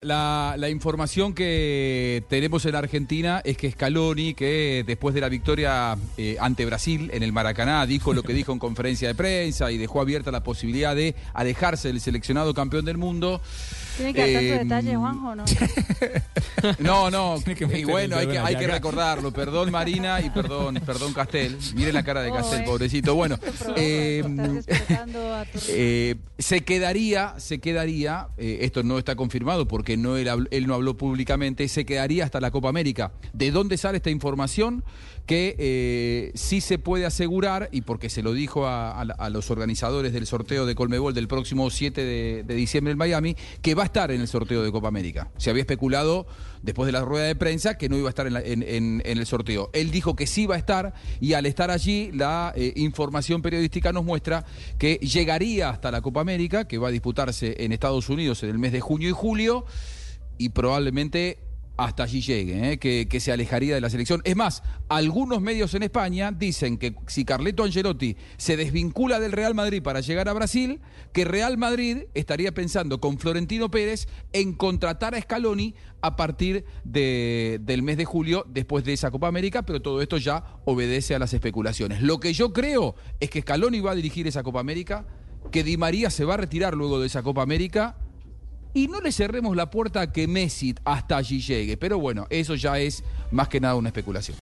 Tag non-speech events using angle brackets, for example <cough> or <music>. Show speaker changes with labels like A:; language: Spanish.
A: La, información que tenemos en Argentina es que Scaloni, que después de la victoria eh, ante Brasil en el Maracaná, dijo lo que dijo en conferencia de prensa y dejó abierta la posibilidad de alejarse del seleccionado campeón del mundo.
B: Tiene que dar tanto
A: Eh,
B: detalle, Juanjo, ¿no? <laughs>
A: No, no, y bueno, hay que, hay que recordarlo. Perdón Marina y perdón, perdón Castel. Miren la cara de Castel, pobrecito. Bueno, eh,
B: tu...
A: eh, se quedaría, se quedaría, eh, esto no está confirmado porque no él, habló- él no habló públicamente, se quedaría hasta la Copa América. ¿De dónde sale esta información? Que eh, sí se puede asegurar, y porque se lo dijo a, a la- a los organizadores del sorteo de Colmebol del próximo 7 de, de diciembre en Miami, que va a estar en el sorteo de Copa América. Se había especulado después de la rueda de prensa que no iba a estar en, el sorteo. Él dijo que sí va a estar y al estar allí la eh, información periodística nos muestra que llegaría hasta la Copa América, que va a disputarse en Estados Unidos en el mes de junio y julio y probablemente hasta allí llegue, ¿eh? que, se alejaría de la selección. Es más, algunos medios en España dicen que si Carleto Angelotti se desvincula del Real Madrid para llegar a Brasil, que Real Madrid estaría pensando con Florentino Pérez en contratar a Scaloni a partir de- del mes de julio después de esa Copa América, pero todo esto ya obedece a las especulaciones. Lo que yo creo es que Scaloni va a dirigir esa Copa América, que Di María se va a retirar luego de esa Copa América y no le cerremos la puerta a que Messi hasta allí llegue. Pero bueno, eso ya es más que nada una especulación.